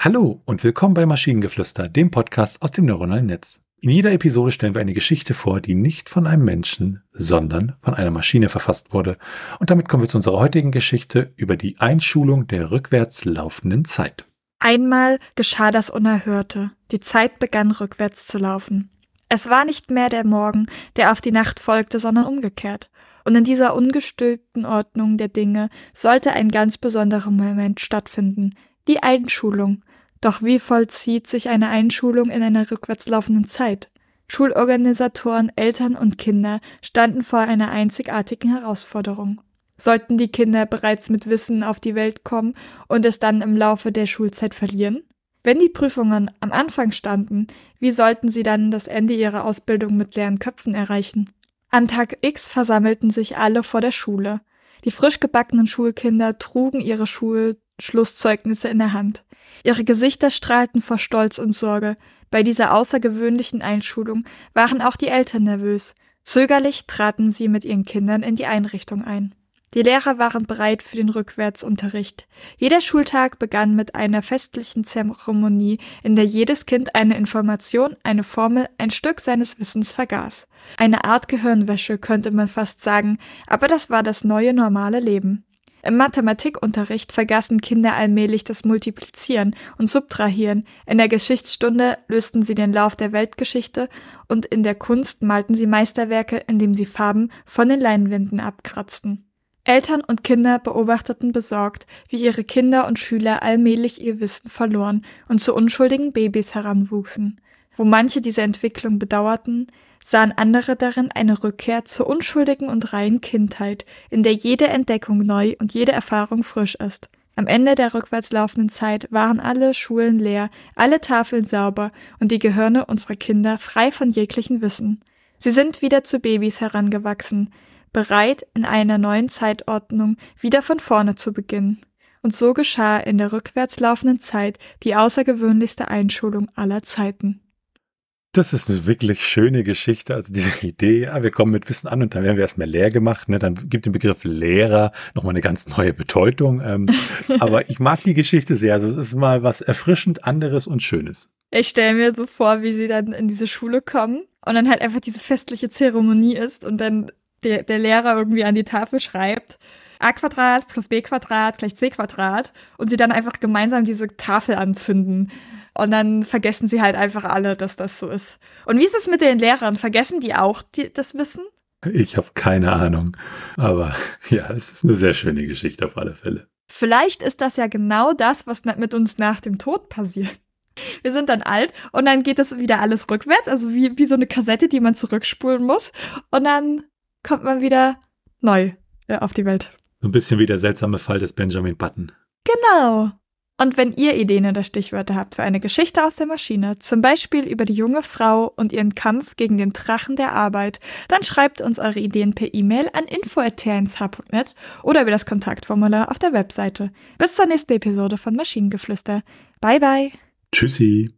Hallo und willkommen bei Maschinengeflüster, dem Podcast aus dem neuronalen Netz. In jeder Episode stellen wir eine Geschichte vor, die nicht von einem Menschen, sondern von einer Maschine verfasst wurde. Und damit kommen wir zu unserer heutigen Geschichte über die Einschulung der rückwärts laufenden Zeit. Einmal geschah das Unerhörte. Die Zeit begann rückwärts zu laufen. Es war nicht mehr der Morgen, der auf die Nacht folgte, sondern umgekehrt. Und in dieser ungestülpten Ordnung der Dinge sollte ein ganz besonderer Moment stattfinden, die Einschulung. Doch wie vollzieht sich eine Einschulung in einer rückwärts laufenden Zeit? Schulorganisatoren, Eltern und Kinder standen vor einer einzigartigen Herausforderung. Sollten die Kinder bereits mit Wissen auf die Welt kommen und es dann im Laufe der Schulzeit verlieren? Wenn die Prüfungen am Anfang standen, wie sollten sie dann das Ende ihrer Ausbildung mit leeren Köpfen erreichen? Am Tag X versammelten sich alle vor der Schule. Die frisch gebackenen Schulkinder trugen ihre Schulschlusszeugnisse in der Hand. Ihre Gesichter strahlten vor Stolz und Sorge. Bei dieser außergewöhnlichen Einschulung waren auch die Eltern nervös. Zögerlich traten sie mit ihren Kindern in die Einrichtung ein. Die Lehrer waren bereit für den Rückwärtsunterricht. Jeder Schultag begann mit einer festlichen Zeremonie, in der jedes Kind eine Information, eine Formel, ein Stück seines Wissens vergaß. Eine Art Gehirnwäsche könnte man fast sagen, aber das war das neue normale Leben. Im Mathematikunterricht vergaßen Kinder allmählich das Multiplizieren und Subtrahieren, in der Geschichtsstunde lösten sie den Lauf der Weltgeschichte und in der Kunst malten sie Meisterwerke, indem sie Farben von den Leinwänden abkratzten. Eltern und Kinder beobachteten besorgt, wie ihre Kinder und Schüler allmählich ihr Wissen verloren und zu unschuldigen Babys heranwuchsen. Wo manche diese Entwicklung bedauerten, sahen andere darin eine Rückkehr zur unschuldigen und reinen Kindheit, in der jede Entdeckung neu und jede Erfahrung frisch ist. Am Ende der rückwärts laufenden Zeit waren alle Schulen leer, alle Tafeln sauber und die Gehirne unserer Kinder frei von jeglichen Wissen. Sie sind wieder zu Babys herangewachsen, bereit, in einer neuen Zeitordnung wieder von vorne zu beginnen. Und so geschah in der rückwärts laufenden Zeit die außergewöhnlichste Einschulung aller Zeiten. Das ist eine wirklich schöne Geschichte. Also diese Idee, ja, wir kommen mit Wissen an und dann werden wir erstmal leer gemacht. Ne? Dann gibt den Begriff Lehrer nochmal eine ganz neue Bedeutung. Ähm, aber ich mag die Geschichte sehr. Also es ist mal was erfrischend anderes und Schönes. Ich stelle mir so vor, wie sie dann in diese Schule kommen und dann halt einfach diese festliche Zeremonie ist und dann der, der Lehrer irgendwie an die Tafel schreibt, a Quadrat plus b Quadrat gleich c Quadrat und sie dann einfach gemeinsam diese Tafel anzünden. Und dann vergessen sie halt einfach alle, dass das so ist. Und wie ist es mit den Lehrern? Vergessen die auch die, das Wissen? Ich habe keine Ahnung. Aber ja, es ist eine sehr schöne Geschichte auf alle Fälle. Vielleicht ist das ja genau das, was mit uns nach dem Tod passiert. Wir sind dann alt und dann geht das wieder alles rückwärts, also wie, wie so eine Kassette, die man zurückspulen muss. Und dann kommt man wieder neu äh, auf die Welt. So ein bisschen wie der seltsame Fall des Benjamin Button. Genau. Und wenn ihr Ideen oder Stichwörter habt für eine Geschichte aus der Maschine, zum Beispiel über die junge Frau und ihren Kampf gegen den Drachen der Arbeit, dann schreibt uns eure Ideen per E-Mail an info.tnsh.net oder über das Kontaktformular auf der Webseite. Bis zur nächsten Episode von Maschinengeflüster. Bye bye. Tschüssi.